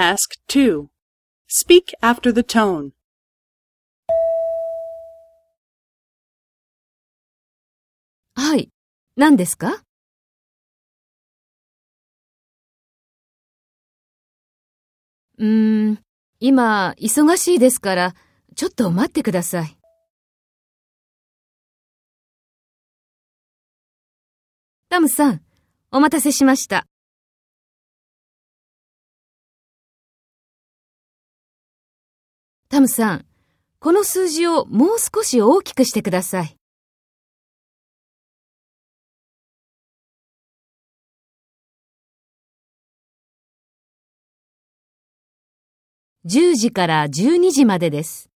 Task 2 Speak after the tone. はい。何ですかうーん、今、忙しいですから、ちょっと待ってください。タムさん、お待たせしました。タムさん、この数字をもう少し大きくしてください。10時から12時までです。